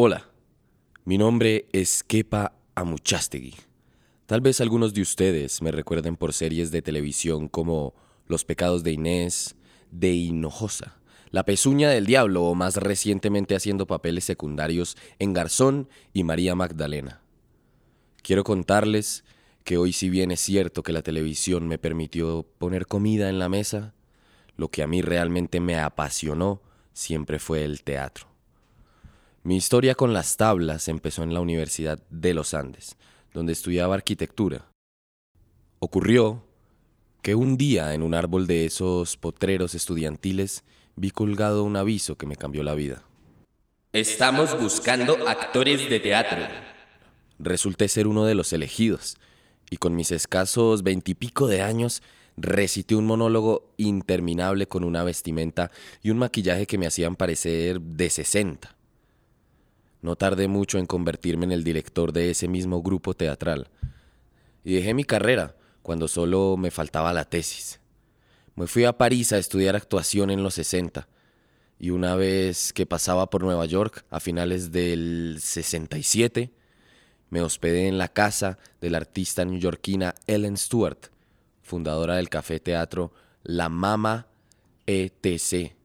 Hola, mi nombre es Kepa Amuchastegui. Tal vez algunos de ustedes me recuerden por series de televisión como Los pecados de Inés, de Hinojosa, La pezuña del diablo o más recientemente haciendo papeles secundarios en Garzón y María Magdalena. Quiero contarles que hoy si bien es cierto que la televisión me permitió poner comida en la mesa, lo que a mí realmente me apasionó siempre fue el teatro. Mi historia con las tablas empezó en la Universidad de los Andes, donde estudiaba arquitectura. Ocurrió que un día en un árbol de esos potreros estudiantiles vi colgado un aviso que me cambió la vida. Estamos buscando actores de teatro. Resulté ser uno de los elegidos, y con mis escasos veintipico de años recité un monólogo interminable con una vestimenta y un maquillaje que me hacían parecer de sesenta. No tardé mucho en convertirme en el director de ese mismo grupo teatral. Y dejé mi carrera cuando solo me faltaba la tesis. Me fui a París a estudiar actuación en los 60 y una vez que pasaba por Nueva York a finales del 67, me hospedé en la casa de la artista neoyorquina Ellen Stewart, fundadora del café teatro La Mama ETC,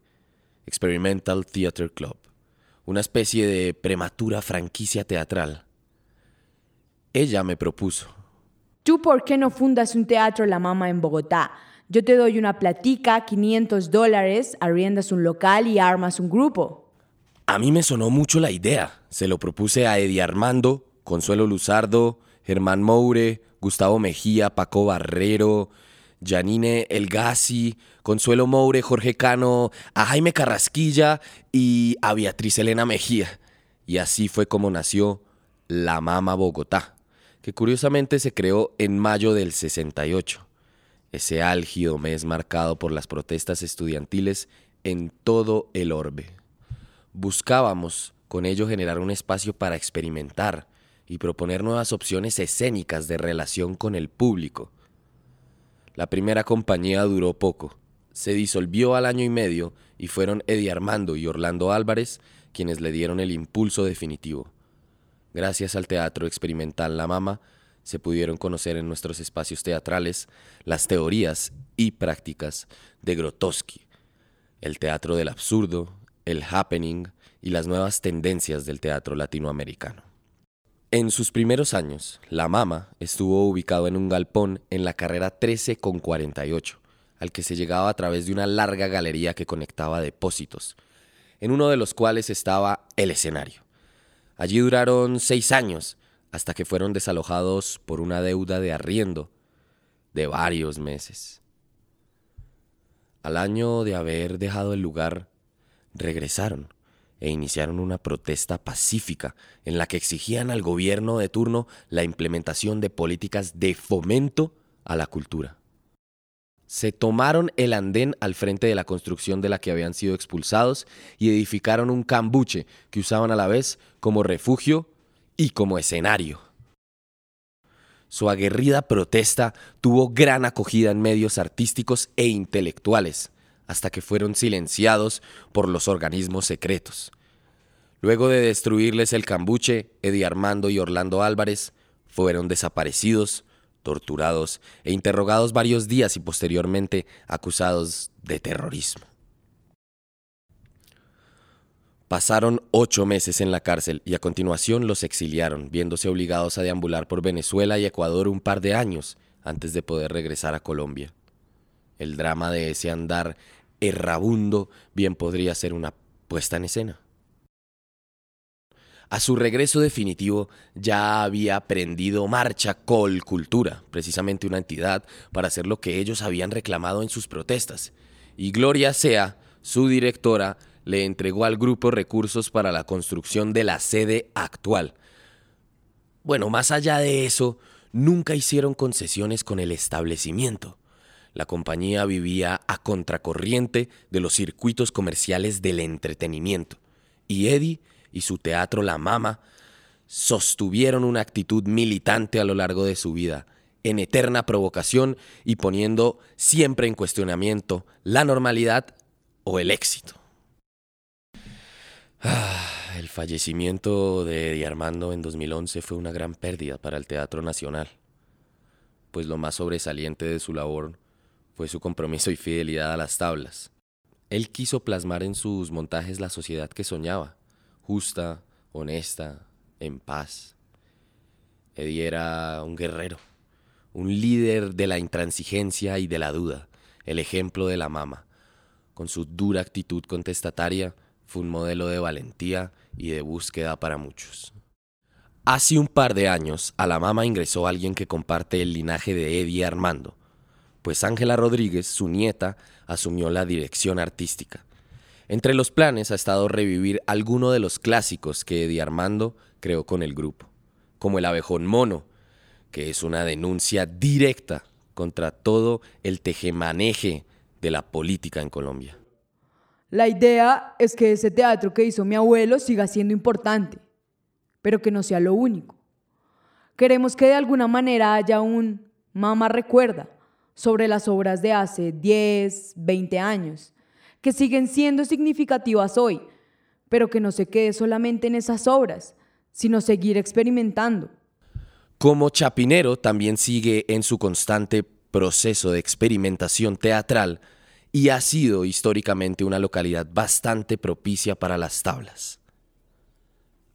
Experimental Theatre Club una especie de prematura franquicia teatral. Ella me propuso. ¿Tú por qué no fundas un teatro La Mama en Bogotá? Yo te doy una platica, 500 dólares, arriendas un local y armas un grupo. A mí me sonó mucho la idea. Se lo propuse a Eddie Armando, Consuelo Luzardo, Germán Moure, Gustavo Mejía, Paco Barrero, Janine Elgasi, Consuelo Moure, Jorge Cano, a Jaime Carrasquilla y a Beatriz Elena Mejía. Y así fue como nació La Mama Bogotá, que curiosamente se creó en mayo del 68, ese álgido mes marcado por las protestas estudiantiles en todo el orbe. Buscábamos con ello generar un espacio para experimentar y proponer nuevas opciones escénicas de relación con el público la primera compañía duró poco. Se disolvió al año y medio y fueron Eddie Armando y Orlando Álvarez quienes le dieron el impulso definitivo. Gracias al teatro experimental La Mama, se pudieron conocer en nuestros espacios teatrales las teorías y prácticas de Grotowski, el teatro del absurdo, el happening y las nuevas tendencias del teatro latinoamericano. En sus primeros años, La Mama estuvo ubicado en un galpón en la carrera 13 con 48, al que se llegaba a través de una larga galería que conectaba depósitos, en uno de los cuales estaba el escenario. Allí duraron seis años, hasta que fueron desalojados por una deuda de arriendo de varios meses. Al año de haber dejado el lugar, regresaron e iniciaron una protesta pacífica en la que exigían al gobierno de turno la implementación de políticas de fomento a la cultura. Se tomaron el andén al frente de la construcción de la que habían sido expulsados y edificaron un cambuche que usaban a la vez como refugio y como escenario. Su aguerrida protesta tuvo gran acogida en medios artísticos e intelectuales hasta que fueron silenciados por los organismos secretos. Luego de destruirles el cambuche, Eddie Armando y Orlando Álvarez fueron desaparecidos, torturados e interrogados varios días y posteriormente acusados de terrorismo. Pasaron ocho meses en la cárcel y a continuación los exiliaron, viéndose obligados a deambular por Venezuela y Ecuador un par de años antes de poder regresar a Colombia. El drama de ese andar errabundo bien podría ser una puesta en escena. A su regreso definitivo ya había prendido marcha Col Cultura, precisamente una entidad para hacer lo que ellos habían reclamado en sus protestas. Y Gloria Sea, su directora, le entregó al grupo recursos para la construcción de la sede actual. Bueno, más allá de eso, nunca hicieron concesiones con el establecimiento. La compañía vivía a contracorriente de los circuitos comerciales del entretenimiento. Y Eddie y su teatro La Mama sostuvieron una actitud militante a lo largo de su vida, en eterna provocación y poniendo siempre en cuestionamiento la normalidad o el éxito. Ah, El fallecimiento de Eddie Armando en 2011 fue una gran pérdida para el Teatro Nacional, pues lo más sobresaliente de su labor fue su compromiso y fidelidad a las tablas. Él quiso plasmar en sus montajes la sociedad que soñaba, justa, honesta, en paz. Eddie era un guerrero, un líder de la intransigencia y de la duda, el ejemplo de la mama. Con su dura actitud contestataria, fue un modelo de valentía y de búsqueda para muchos. Hace un par de años, a la mama ingresó alguien que comparte el linaje de Eddie Armando, pues Ángela Rodríguez, su nieta, asumió la dirección artística. Entre los planes ha estado revivir alguno de los clásicos que Eddie Armando creó con el grupo, como el abejón mono, que es una denuncia directa contra todo el tejemaneje de la política en Colombia. La idea es que ese teatro que hizo mi abuelo siga siendo importante, pero que no sea lo único. Queremos que de alguna manera haya un mamá recuerda sobre las obras de hace 10, 20 años, que siguen siendo significativas hoy, pero que no se quede solamente en esas obras, sino seguir experimentando. Como Chapinero también sigue en su constante proceso de experimentación teatral, y ha sido históricamente una localidad bastante propicia para las tablas.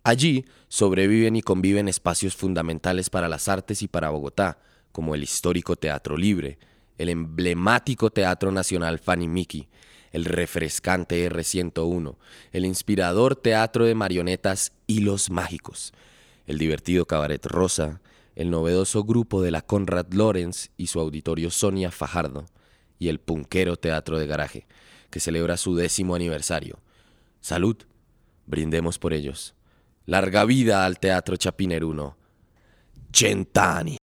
Allí sobreviven y conviven espacios fundamentales para las artes y para Bogotá, como el histórico Teatro Libre, el emblemático Teatro Nacional Fanny Mickey, el refrescante R101, el inspirador Teatro de Marionetas Hilos Mágicos, el divertido Cabaret Rosa, el novedoso grupo de la Conrad Lorenz y su auditorio Sonia Fajardo, y el Punquero Teatro de Garaje, que celebra su décimo aniversario. Salud, brindemos por ellos. Larga vida al Teatro Chapineruno. Chentani.